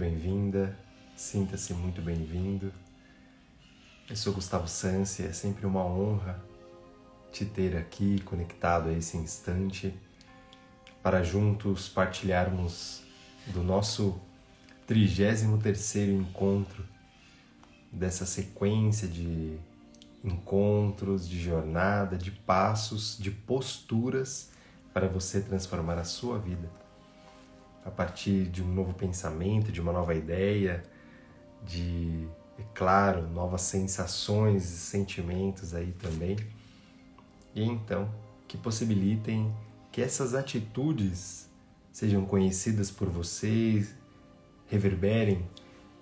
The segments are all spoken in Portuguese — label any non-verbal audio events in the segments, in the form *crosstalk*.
bem-vinda, sinta-se muito bem-vindo. Eu sou Gustavo Sansi, é sempre uma honra te ter aqui conectado a esse instante para juntos partilharmos do nosso 33 encontro dessa sequência de encontros, de jornada, de passos, de posturas para você transformar a sua vida a partir de um novo pensamento, de uma nova ideia, de, é claro, novas sensações e sentimentos aí também. E então, que possibilitem que essas atitudes sejam conhecidas por vocês, reverberem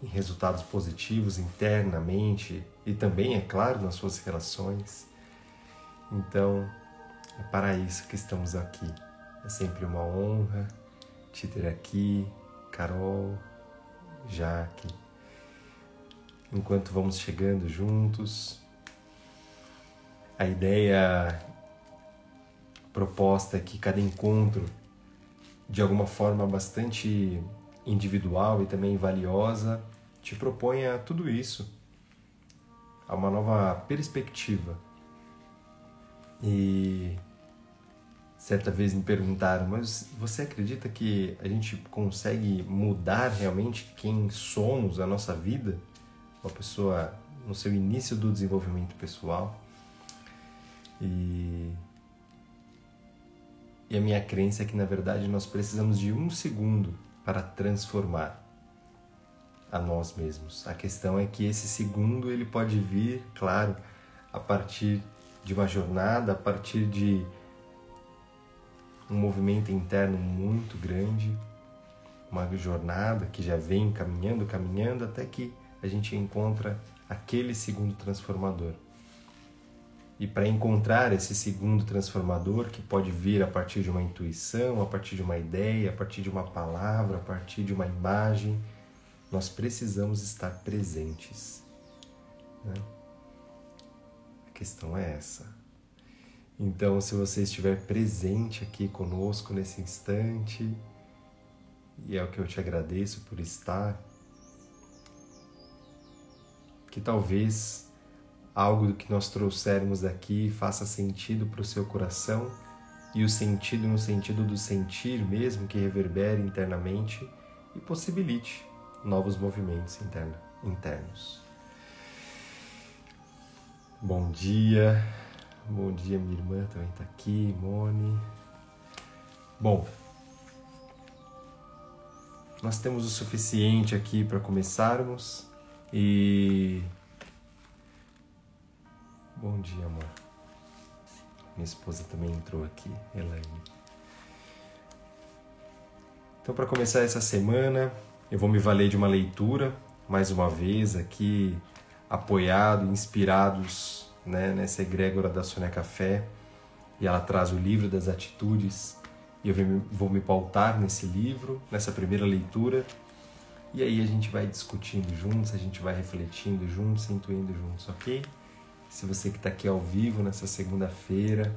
em resultados positivos internamente e também, é claro, nas suas relações. Então, é para isso que estamos aqui. É sempre uma honra te ter aqui, Carol, Jaque. Enquanto vamos chegando juntos, a ideia proposta é que cada encontro, de alguma forma bastante individual e também valiosa, te proponha tudo isso, a uma nova perspectiva. E certa vez me perguntaram, mas você acredita que a gente consegue mudar realmente quem somos, a nossa vida? Uma pessoa no seu início do desenvolvimento pessoal. E, e a minha crença é que, na verdade, nós precisamos de um segundo para transformar a nós mesmos. A questão é que esse segundo ele pode vir, claro, a partir de uma jornada, a partir de um movimento interno muito grande, uma jornada que já vem caminhando, caminhando até que a gente encontra aquele segundo transformador. E para encontrar esse segundo transformador, que pode vir a partir de uma intuição, a partir de uma ideia, a partir de uma palavra, a partir de uma imagem, nós precisamos estar presentes. Né? A questão é essa. Então, se você estiver presente aqui conosco nesse instante, e é o que eu te agradeço por estar, que talvez algo do que nós trouxermos daqui faça sentido para o seu coração e o sentido no sentido do sentir mesmo que reverbere internamente e possibilite novos movimentos internos. Bom dia, bom dia, minha irmã também está aqui, Mone. Bom, nós temos o suficiente aqui para começarmos e Bom dia, amor. Minha esposa também entrou aqui, Elaine. Então, para começar essa semana, eu vou me valer de uma leitura, mais uma vez aqui, apoiado, inspirados né, nessa egrégora da Sônia Café. E ela traz o livro das atitudes. E eu vou me pautar nesse livro, nessa primeira leitura. E aí a gente vai discutindo juntos, a gente vai refletindo juntos, intuindo juntos, ok? Se você que está aqui ao vivo nessa segunda-feira,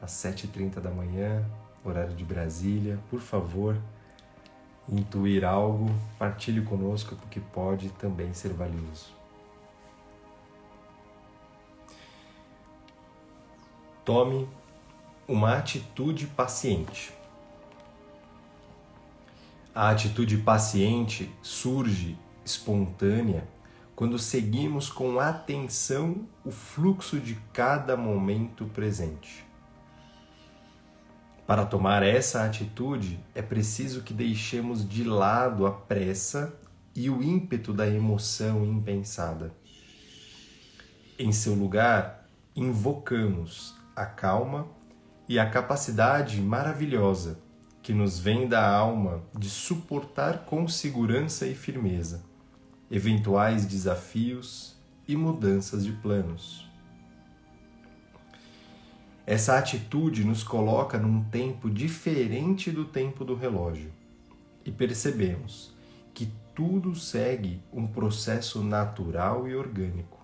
às 7h30 da manhã, horário de Brasília, por favor, intuir algo, partilhe conosco porque pode também ser valioso. Tome uma atitude paciente. A atitude paciente surge espontânea quando seguimos com atenção o fluxo de cada momento presente. Para tomar essa atitude, é preciso que deixemos de lado a pressa e o ímpeto da emoção impensada. Em seu lugar, invocamos a calma e a capacidade maravilhosa que nos vem da alma de suportar com segurança e firmeza eventuais desafios e mudanças de planos. Essa atitude nos coloca num tempo diferente do tempo do relógio e percebemos que tudo segue um processo natural e orgânico.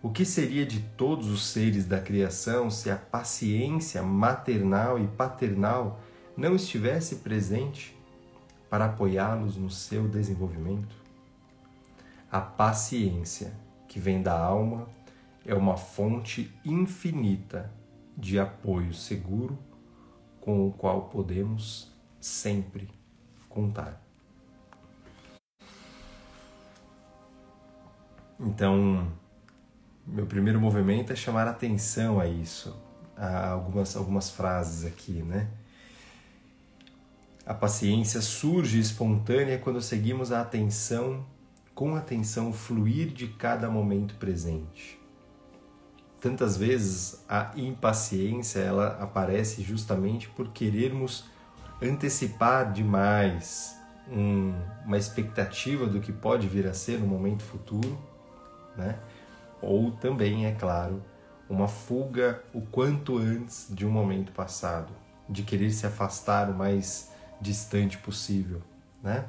O que seria de todos os seres da criação se a paciência maternal e paternal não estivesse presente para apoiá-los no seu desenvolvimento? A paciência que vem da alma é uma fonte infinita de apoio seguro com o qual podemos sempre contar. Então, meu primeiro movimento é chamar atenção a isso, a algumas, algumas frases aqui, né? A paciência surge espontânea quando seguimos a atenção, com atenção fluir de cada momento presente. Tantas vezes a impaciência ela aparece justamente por querermos antecipar demais um, uma expectativa do que pode vir a ser no momento futuro, né? Ou também, é claro, uma fuga o quanto antes de um momento passado, de querer se afastar o mais distante possível, né?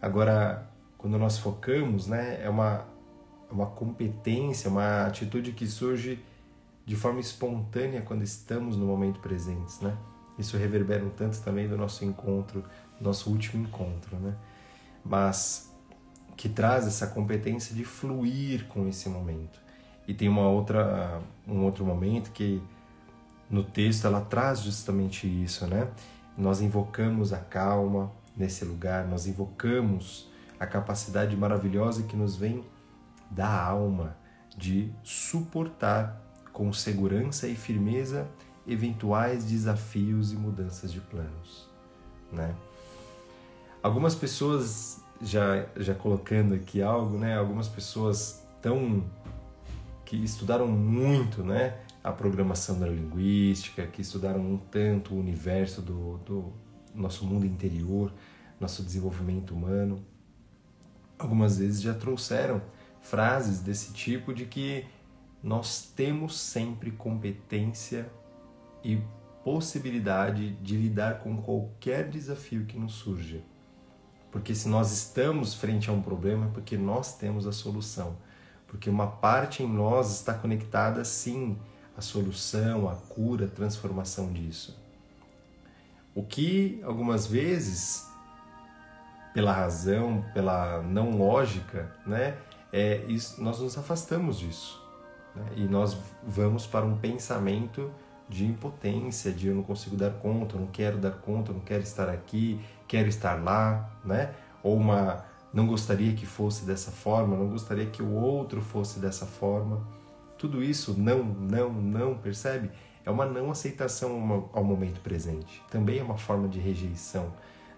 Agora, quando nós focamos, né, é uma uma competência, uma atitude que surge de forma espontânea quando estamos no momento presente, né? Isso reverbera um tanto também do nosso encontro, nosso último encontro, né? Mas que traz essa competência de fluir com esse momento. E tem uma outra um outro momento que no texto ela traz justamente isso, né? nós invocamos a calma nesse lugar, nós invocamos a capacidade maravilhosa que nos vem da alma de suportar com segurança e firmeza eventuais desafios e mudanças de planos, né? Algumas pessoas já já colocando aqui algo, né? Algumas pessoas tão que estudaram muito, né? a programação neurolinguística, que estudaram um tanto o universo do, do nosso mundo interior, nosso desenvolvimento humano, algumas vezes já trouxeram frases desse tipo de que nós temos sempre competência e possibilidade de lidar com qualquer desafio que nos surja. Porque se nós estamos frente a um problema, é porque nós temos a solução. Porque uma parte em nós está conectada sim a solução, a cura, a transformação disso. O que algumas vezes, pela razão, pela não lógica, né, é isso, nós nos afastamos disso. Né, e nós vamos para um pensamento de impotência, de eu não consigo dar conta, eu não quero dar conta, eu não quero estar aqui, quero estar lá, né? Ou uma não gostaria que fosse dessa forma, não gostaria que o outro fosse dessa forma. Tudo isso, não, não, não, percebe? É uma não aceitação ao momento presente. Também é uma forma de rejeição.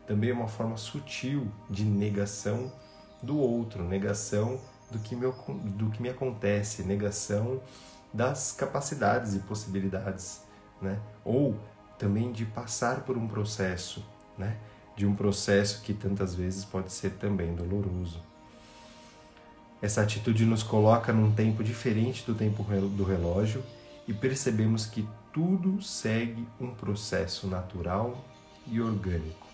Também é uma forma sutil de negação do outro, negação do que me, do que me acontece, negação das capacidades e possibilidades, né? Ou também de passar por um processo, né? De um processo que tantas vezes pode ser também doloroso. Essa atitude nos coloca num tempo diferente do tempo do relógio e percebemos que tudo segue um processo natural e orgânico.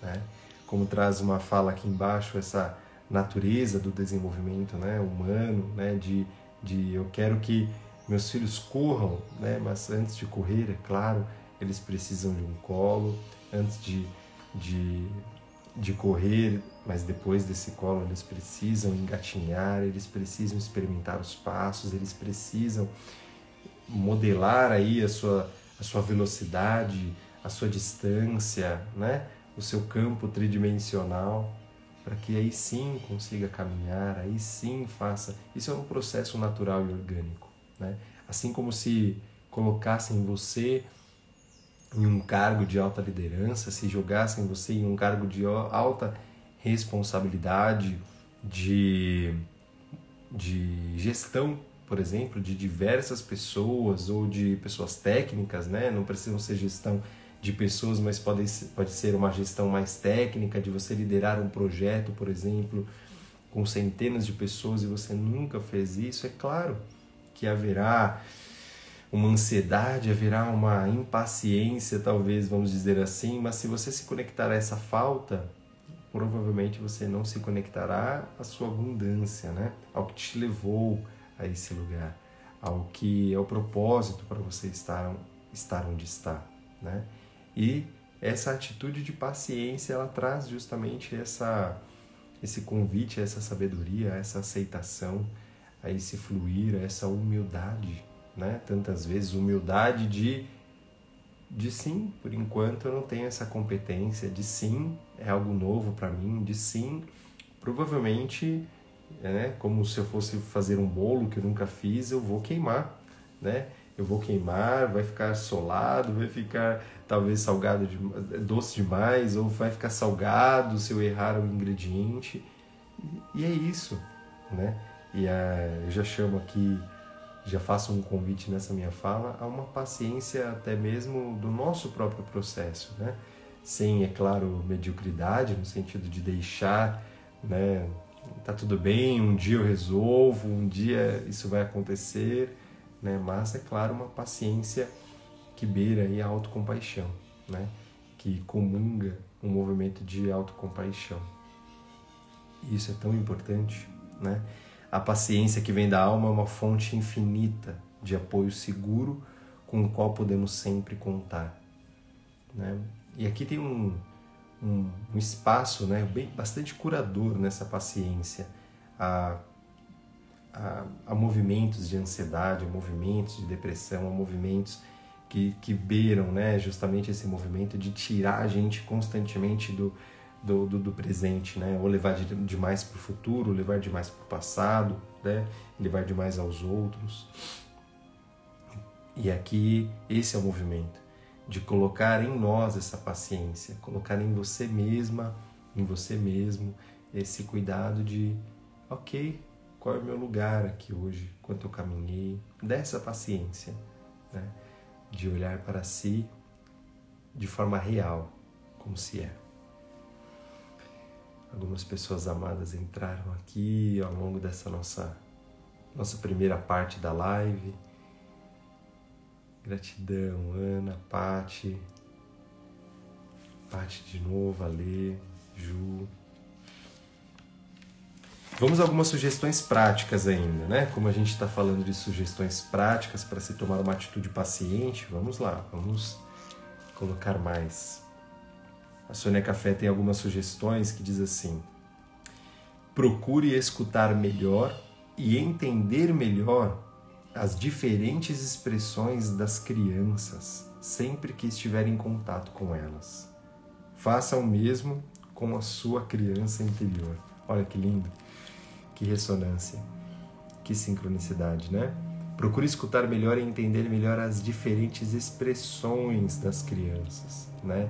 Né? Como traz uma fala aqui embaixo, essa natureza do desenvolvimento né, humano, né, de, de eu quero que meus filhos corram, né, mas antes de correr, é claro, eles precisam de um colo, antes de, de de correr, mas depois desse colo eles precisam engatinhar, eles precisam experimentar os passos, eles precisam modelar aí a sua, a sua velocidade, a sua distância, né? o seu campo tridimensional, para que aí sim consiga caminhar, aí sim faça. Isso é um processo natural e orgânico. Né? Assim como se colocassem você em um cargo de alta liderança, se jogassem você em um cargo de alta responsabilidade, de, de gestão, por exemplo, de diversas pessoas ou de pessoas técnicas, né? Não precisam ser gestão de pessoas, mas pode, pode ser uma gestão mais técnica, de você liderar um projeto, por exemplo, com centenas de pessoas e você nunca fez isso, é claro que haverá uma ansiedade, haverá uma impaciência, talvez, vamos dizer assim, mas se você se conectar a essa falta, provavelmente você não se conectará à sua abundância, né? Ao que te levou a esse lugar, ao que é o propósito para você estar estar onde está, né? E essa atitude de paciência ela traz justamente essa esse convite essa sabedoria, essa aceitação, a esse fluir, a essa humildade, né? Tantas vezes humildade de de sim, por enquanto eu não tenho essa competência, de sim, é algo novo para mim, de sim, provavelmente, né, como se eu fosse fazer um bolo que eu nunca fiz, eu vou queimar, né? Eu vou queimar, vai ficar solado, vai ficar talvez salgado, de, doce demais, ou vai ficar salgado se eu errar o ingrediente. E é isso, né? E a, eu já chamo aqui, já faço um convite nessa minha fala a uma paciência até mesmo do nosso próprio processo, né? Sem, é claro, mediocridade, no sentido de deixar, né? Tá tudo bem, um dia eu resolvo, um dia isso vai acontecer, né? Mas, é claro, uma paciência que beira aí a autocompaixão, né? que comunga um movimento de autocompaixão. Isso é tão importante, né? A paciência que vem da alma é uma fonte infinita de apoio seguro com o qual podemos sempre contar, né? E aqui tem um, um, um espaço, né, bem, bastante curador nessa paciência, a, a, movimentos de ansiedade, a movimentos de depressão, a movimentos que, que beiram né, justamente esse movimento de tirar a gente constantemente do, do, do, do presente, né? ou levar de, demais para o futuro, levar demais para o passado, né? levar demais aos outros. E aqui esse é o movimento de colocar em nós essa paciência, colocar em você mesma, em você mesmo, esse cuidado de, ok, qual é o meu lugar aqui hoje, quanto eu caminhei, dessa paciência, né? de olhar para si de forma real, como se é. Algumas pessoas amadas entraram aqui ao longo dessa nossa nossa primeira parte da live. Gratidão, Ana, Pati, Pati de novo, Alê, Ju. Vamos a algumas sugestões práticas ainda, né? Como a gente está falando de sugestões práticas para se tomar uma atitude paciente, vamos lá, vamos colocar mais. A Sônia Café tem algumas sugestões que diz assim: procure escutar melhor e entender melhor as diferentes expressões das crianças sempre que estiver em contato com elas. Faça o mesmo com a sua criança interior. Olha que lindo. Que ressonância, que sincronicidade, né? Procure escutar melhor e entender melhor as diferentes expressões das crianças, né?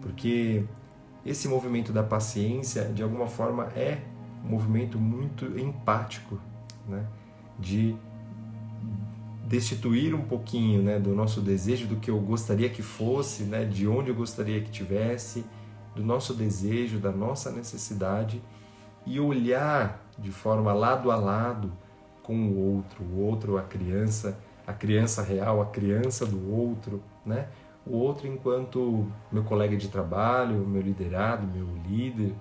Porque esse movimento da paciência, de alguma forma, é um movimento muito empático, né? De destituir um pouquinho, né, do nosso desejo do que eu gostaria que fosse, né, de onde eu gostaria que tivesse, do nosso desejo, da nossa necessidade e olhar de forma lado a lado com o outro, o outro, a criança, a criança real, a criança do outro, né? O outro enquanto meu colega de trabalho, meu liderado, meu líder,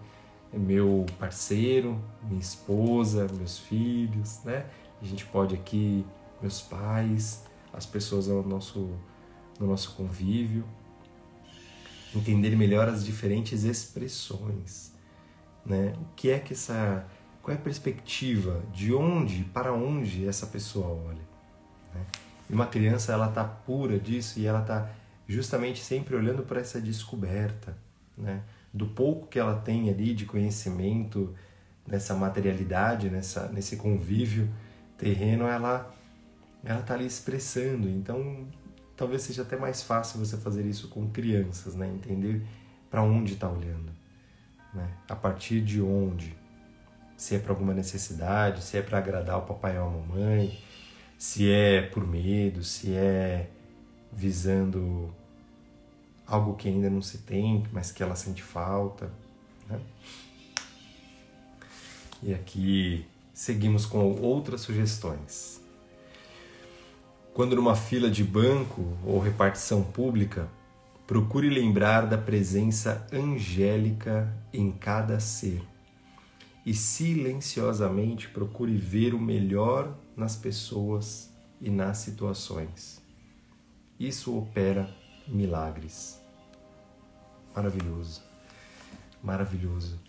meu parceiro, minha esposa, meus filhos, né? A gente pode aqui, meus pais, as pessoas no nosso, no nosso convívio, entender melhor as diferentes expressões, né? O que é que essa qual é a perspectiva de onde, para onde essa pessoa olha. Né? E uma criança ela está pura disso e ela está justamente sempre olhando para essa descoberta, né? do pouco que ela tem ali de conhecimento nessa materialidade, nessa, nesse convívio terreno, ela ela está ali expressando. Então, talvez seja até mais fácil você fazer isso com crianças, né? Entender para onde está olhando, né? A partir de onde se é para alguma necessidade, se é para agradar o papai ou a mamãe, se é por medo, se é visando algo que ainda não se tem, mas que ela sente falta. Né? E aqui seguimos com outras sugestões. Quando numa fila de banco ou repartição pública, procure lembrar da presença angélica em cada ser e silenciosamente procure ver o melhor nas pessoas e nas situações. Isso opera milagres. Maravilhoso. Maravilhoso.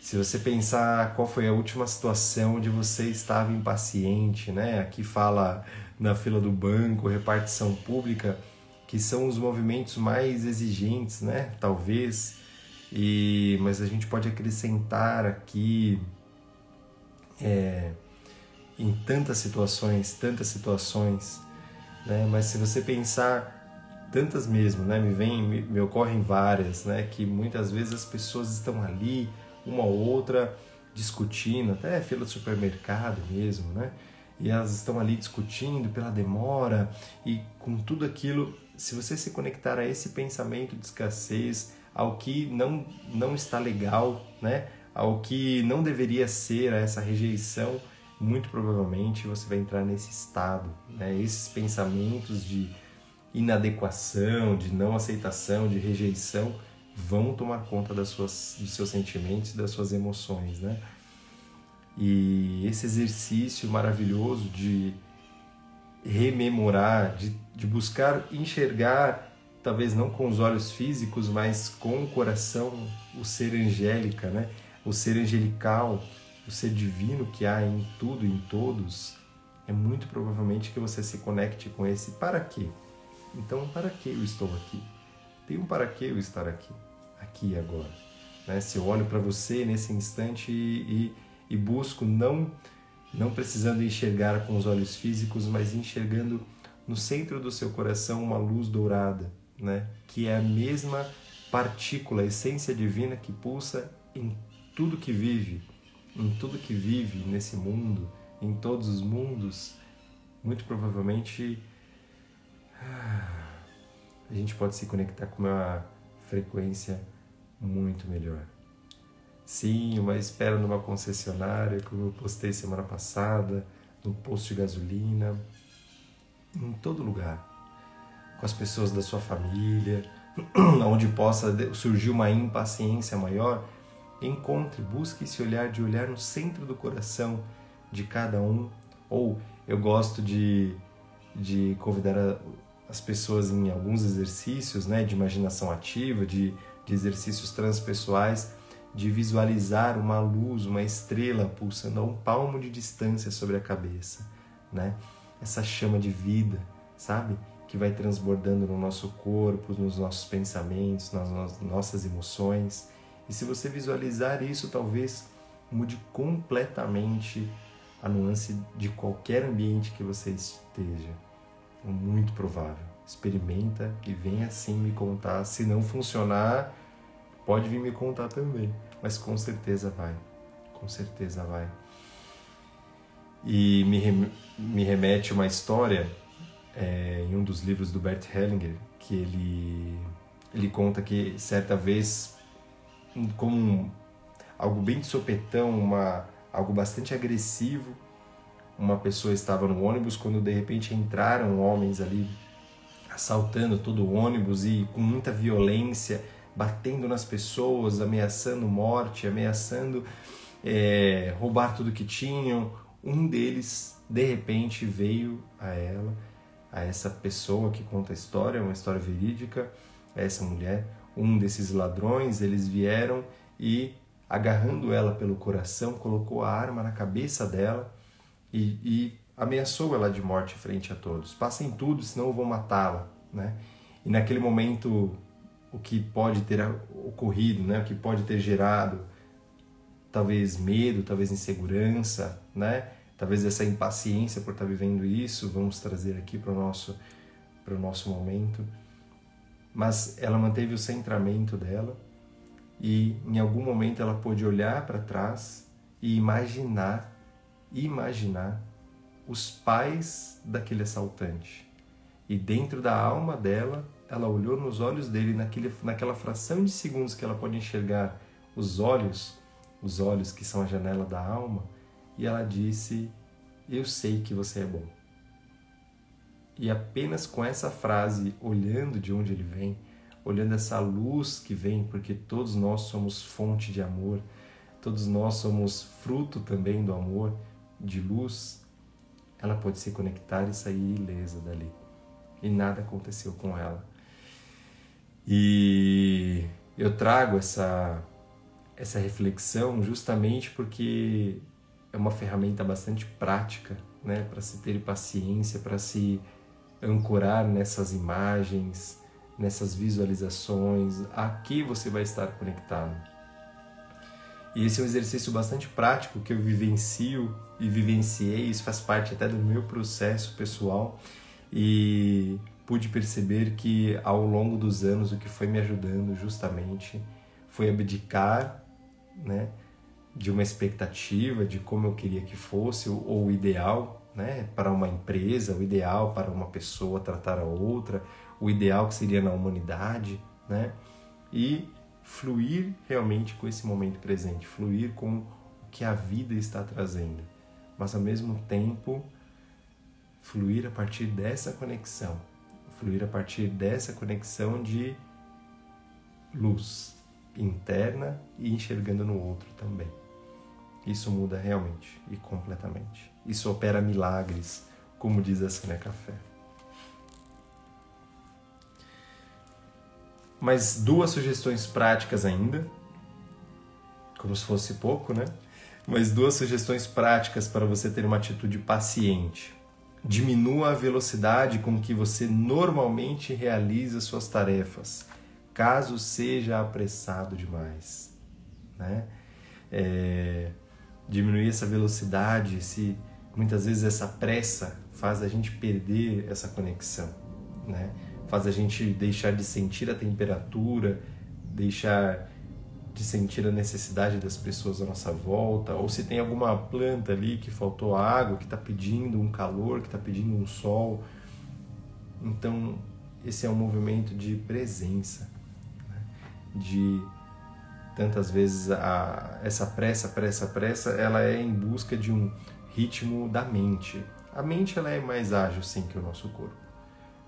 Se você pensar qual foi a última situação onde você estava impaciente, né? Aqui fala na fila do banco, repartição pública, que são os movimentos mais exigentes, né? Talvez. E mas a gente pode acrescentar aqui é, em tantas situações, tantas situações, né? Mas se você pensar tantas mesmo, né? Me vem, me, me ocorrem várias, né? Que muitas vezes as pessoas estão ali, uma ou outra, discutindo, até fila do supermercado mesmo, né? E elas estão ali discutindo pela demora e com tudo aquilo, se você se conectar a esse pensamento de escassez, ao que não não está legal, né? Ao que não deveria ser, a essa rejeição, muito provavelmente você vai entrar nesse estado, né? Esses pensamentos de inadequação, de não aceitação, de rejeição vão tomar conta das suas, dos seus sentimentos das suas emoções, né? E esse exercício maravilhoso de rememorar, de, de buscar enxergar, talvez não com os olhos físicos, mas com o coração, o ser angélica, né? O ser angelical, o ser divino que há em tudo, em todos, é muito provavelmente que você se conecte com esse para quê? Então, para que eu estou aqui? Tem um para que eu estar aqui, aqui e agora. Né? Se eu olho para você nesse instante e, e, e busco não não precisando enxergar com os olhos físicos, mas enxergando no centro do seu coração uma luz dourada, né? que é a mesma partícula, a essência divina que pulsa em tudo que vive, em tudo que vive nesse mundo, em todos os mundos, muito provavelmente a gente pode se conectar com uma frequência muito melhor. Sim, uma espera numa concessionária, como eu postei semana passada, no posto de gasolina, em todo lugar, com as pessoas da sua família, *clears throat* onde possa surgir uma impaciência maior, encontre, busque esse olhar de olhar no centro do coração de cada um. Ou eu gosto de, de convidar as pessoas em alguns exercícios né, de imaginação ativa, de, de exercícios transpessoais, de visualizar uma luz, uma estrela pulsando a um palmo de distância sobre a cabeça, né? Essa chama de vida, sabe? Que vai transbordando no nosso corpo, nos nossos pensamentos, nas nossas emoções. E se você visualizar isso, talvez mude completamente a nuance de qualquer ambiente que você esteja. É muito provável. Experimenta e vem assim me contar. Se não funcionar, pode vir me contar também, mas com certeza vai, com certeza vai. E me, me remete uma história é, em um dos livros do Bert Hellinger, que ele, ele conta que certa vez, como algo bem de sopetão, uma, algo bastante agressivo, uma pessoa estava no ônibus quando de repente entraram homens ali assaltando todo o ônibus e com muita violência batendo nas pessoas, ameaçando morte, ameaçando é, roubar tudo que tinham. Um deles, de repente, veio a ela, a essa pessoa que conta a história, uma história verídica, a essa mulher. Um desses ladrões, eles vieram e, agarrando ela pelo coração, colocou a arma na cabeça dela e, e ameaçou ela de morte frente a todos. Passem tudo, senão vou matá-la. Né? E naquele momento o que pode ter ocorrido, né? o que pode ter gerado talvez medo, talvez insegurança, né? talvez essa impaciência por estar vivendo isso, vamos trazer aqui para o nosso, para o nosso momento. Mas ela manteve o centramento dela e em algum momento ela pôde olhar para trás e imaginar, imaginar os pais daquele assaltante. E dentro da alma dela ela olhou nos olhos dele naquele, naquela fração de segundos que ela pode enxergar os olhos, os olhos que são a janela da alma, e ela disse: Eu sei que você é bom. E apenas com essa frase, olhando de onde ele vem, olhando essa luz que vem, porque todos nós somos fonte de amor, todos nós somos fruto também do amor, de luz, ela pode se conectar e sair ilesa dali. E nada aconteceu com ela. E, Eu trago essa, essa reflexão justamente porque é uma ferramenta bastante prática né, para se ter paciência, para se ancorar nessas imagens, nessas visualizações, a que você vai estar conectado. E esse é um exercício bastante prático que eu vivencio e vivenciei, isso faz parte até do meu processo pessoal e pude perceber que ao longo dos anos o que foi me ajudando justamente foi abdicar, né, de uma expectativa de como eu queria que fosse ou o ideal, né, para uma empresa, o ideal para uma pessoa tratar a outra, o ideal que seria na humanidade, né? E fluir realmente com esse momento presente, fluir com o que a vida está trazendo, mas ao mesmo tempo fluir a partir dessa conexão, fluir a partir dessa conexão de luz interna e enxergando no outro também. Isso muda realmente e completamente. Isso opera milagres, como diz a Sânia Café. Mais duas sugestões práticas ainda, como se fosse pouco, né? Mas duas sugestões práticas para você ter uma atitude paciente. Diminua a velocidade com que você normalmente realiza suas tarefas, caso seja apressado demais. Né? É, diminuir essa velocidade, se muitas vezes essa pressa faz a gente perder essa conexão. Né? faz a gente deixar de sentir a temperatura, deixar de sentir a necessidade das pessoas à nossa volta, ou se tem alguma planta ali que faltou água, que está pedindo um calor, que está pedindo um sol. Então, esse é um movimento de presença, né? de tantas vezes a, essa pressa, pressa, pressa, ela é em busca de um ritmo da mente. A mente ela é mais ágil sim que o nosso corpo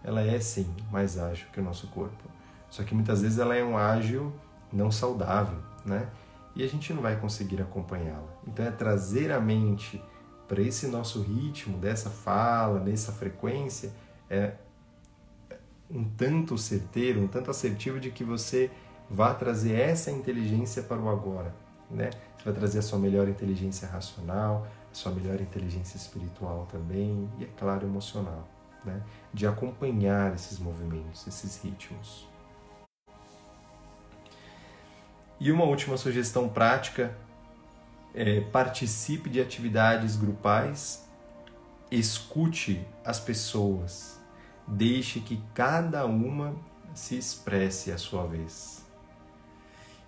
ela é sim mais ágil que o nosso corpo. Só que muitas vezes ela é um ágil não saudável, né? E a gente não vai conseguir acompanhá-la. Então é trazer a mente para esse nosso ritmo, dessa fala, nessa frequência, é um tanto certeiro, um tanto assertivo de que você vá trazer essa inteligência para o agora, né? Você vai trazer a sua melhor inteligência racional, sua melhor inteligência espiritual também e, é claro, emocional né, de acompanhar esses movimentos, esses ritmos. E uma última sugestão prática é participe de atividades grupais, escute as pessoas, deixe que cada uma se expresse à sua vez.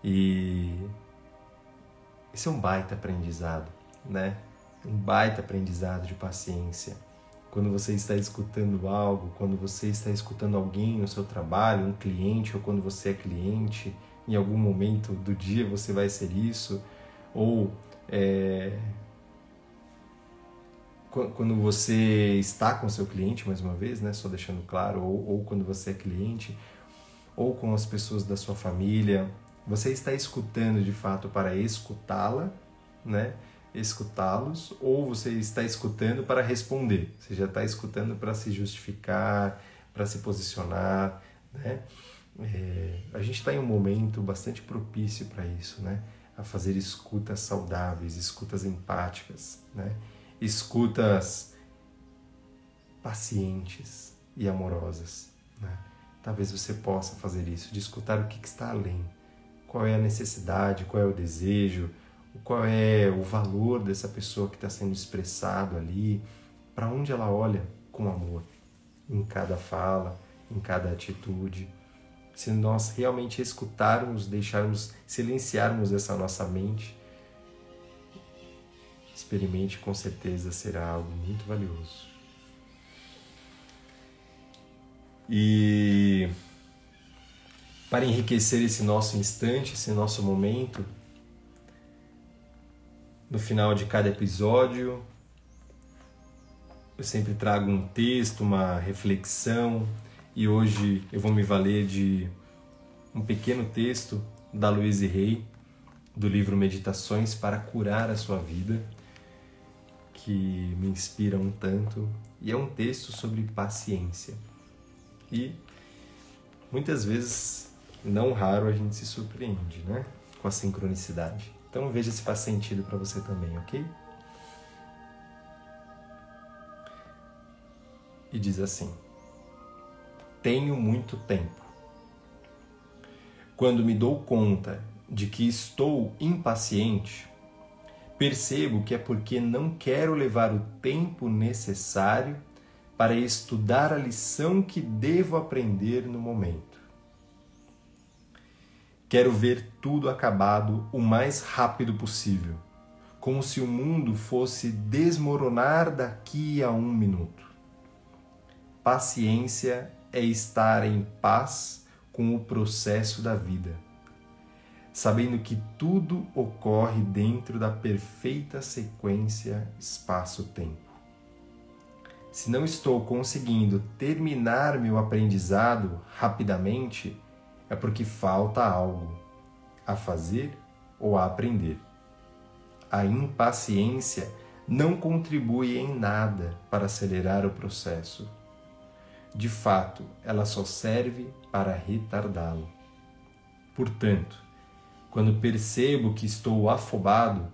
E esse é um baita aprendizado, né? Um baita aprendizado de paciência quando você está escutando algo, quando você está escutando alguém no seu trabalho, um cliente, ou quando você é cliente, em algum momento do dia você vai ser isso, ou é, quando você está com seu cliente, mais uma vez, né, só deixando claro, ou, ou quando você é cliente, ou com as pessoas da sua família, você está escutando de fato para escutá-la, né? Escutá-los ou você está escutando para responder. Você já está escutando para se justificar, para se posicionar, né? É, a gente está em um momento bastante propício para isso, né? A fazer escutas saudáveis, escutas empáticas, né? Escutas pacientes e amorosas, né? Talvez você possa fazer isso, de escutar o que está além, qual é a necessidade, qual é o desejo, qual é o valor dessa pessoa que está sendo expressado ali, para onde ela olha com amor, em cada fala, em cada atitude. Se nós realmente escutarmos, deixarmos, silenciarmos essa nossa mente, experimente com certeza será algo muito valioso. E para enriquecer esse nosso instante, esse nosso momento, no final de cada episódio, eu sempre trago um texto, uma reflexão, e hoje eu vou me valer de um pequeno texto da Louise Hay, do livro Meditações para Curar a Sua Vida, que me inspira um tanto, e é um texto sobre paciência. E muitas vezes não raro a gente se surpreende, né? Com a sincronicidade. Então veja se faz sentido para você também, ok? E diz assim: Tenho muito tempo. Quando me dou conta de que estou impaciente, percebo que é porque não quero levar o tempo necessário para estudar a lição que devo aprender no momento. Quero ver tudo acabado o mais rápido possível, como se o mundo fosse desmoronar daqui a um minuto. Paciência é estar em paz com o processo da vida sabendo que tudo ocorre dentro da perfeita sequência espaço-tempo. Se não estou conseguindo terminar meu aprendizado rapidamente, é porque falta algo a fazer ou a aprender. A impaciência não contribui em nada para acelerar o processo. De fato, ela só serve para retardá-lo. Portanto, quando percebo que estou afobado,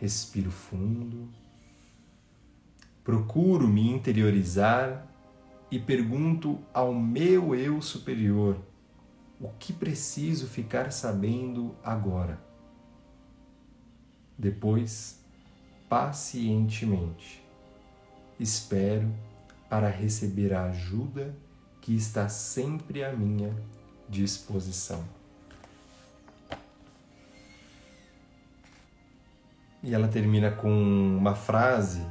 respiro fundo, procuro me interiorizar e pergunto ao meu eu superior o que preciso ficar sabendo agora. Depois, pacientemente, espero para receber a ajuda que está sempre à minha disposição. E ela termina com uma frase,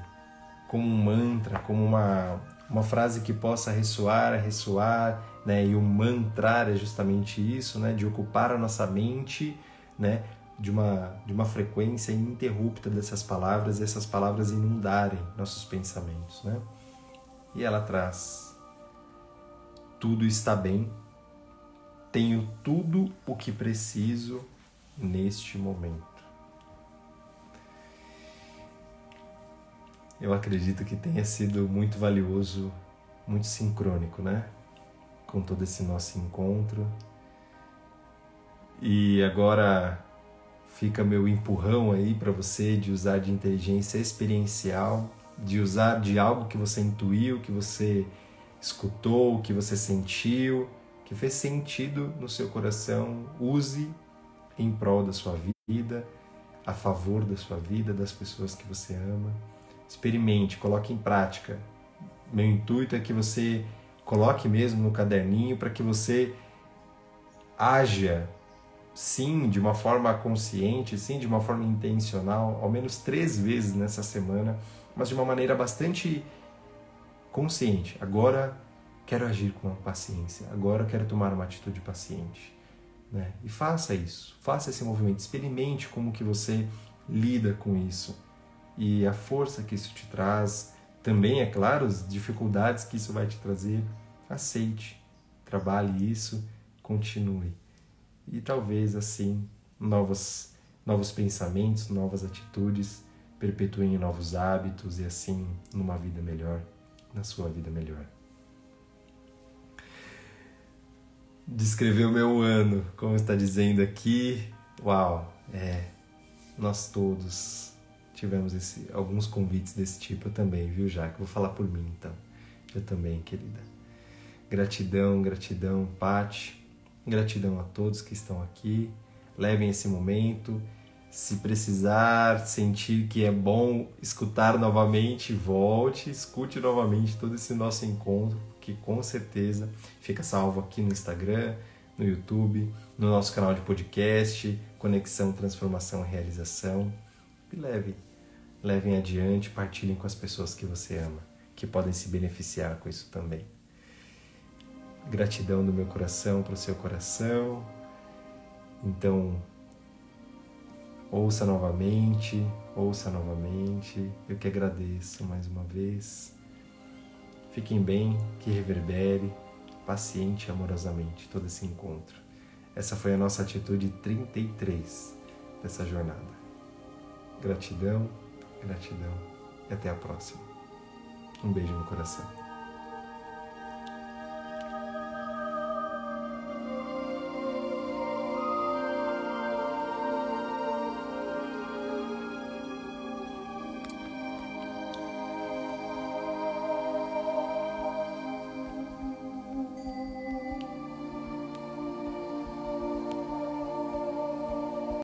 como um mantra, como uma, uma frase que possa ressoar, ressoar, né? E o mantrar é justamente isso, né? De ocupar a nossa mente, né? De uma, de uma frequência ininterrupta dessas palavras e essas palavras inundarem nossos pensamentos, né? E ela traz: tudo está bem, tenho tudo o que preciso neste momento. eu acredito que tenha sido muito valioso, muito sincrônico, né? Com todo esse nosso encontro. E agora fica meu empurrão aí para você de usar de inteligência experiencial, de usar de algo que você intuiu, que você escutou, que você sentiu, que fez sentido no seu coração. Use em prol da sua vida, a favor da sua vida, das pessoas que você ama experimente, coloque em prática. Meu intuito é que você coloque mesmo no caderninho para que você haja, sim, de uma forma consciente, sim, de uma forma intencional, ao menos três vezes nessa semana, mas de uma maneira bastante consciente. Agora quero agir com paciência, agora quero tomar uma atitude paciente. Né? E faça isso, faça esse movimento, experimente como que você lida com isso e a força que isso te traz, também, é claro, as dificuldades que isso vai te trazer, aceite, trabalhe isso, continue. E talvez assim novos, novos pensamentos, novas atitudes perpetuem novos hábitos e assim numa vida melhor, na sua vida melhor. Descrever o meu ano, como está dizendo aqui, uau, é, nós todos tivemos esse, alguns convites desse tipo também, viu, Jaque? Vou falar por mim, então. Eu também, querida. Gratidão, gratidão, Pati. Gratidão a todos que estão aqui. Levem esse momento. Se precisar, sentir que é bom escutar novamente, volte, escute novamente todo esse nosso encontro, que com certeza fica salvo aqui no Instagram, no YouTube, no nosso canal de podcast, Conexão, Transformação e Realização. E leve levem adiante, partilhem com as pessoas que você ama, que podem se beneficiar com isso também. Gratidão do meu coração para o seu coração. Então, ouça novamente, ouça novamente. Eu que agradeço mais uma vez. Fiquem bem, que reverbere paciente e amorosamente todo esse encontro. Essa foi a nossa atitude 33 dessa jornada. Gratidão Gratidão e até a próxima. Um beijo no coração.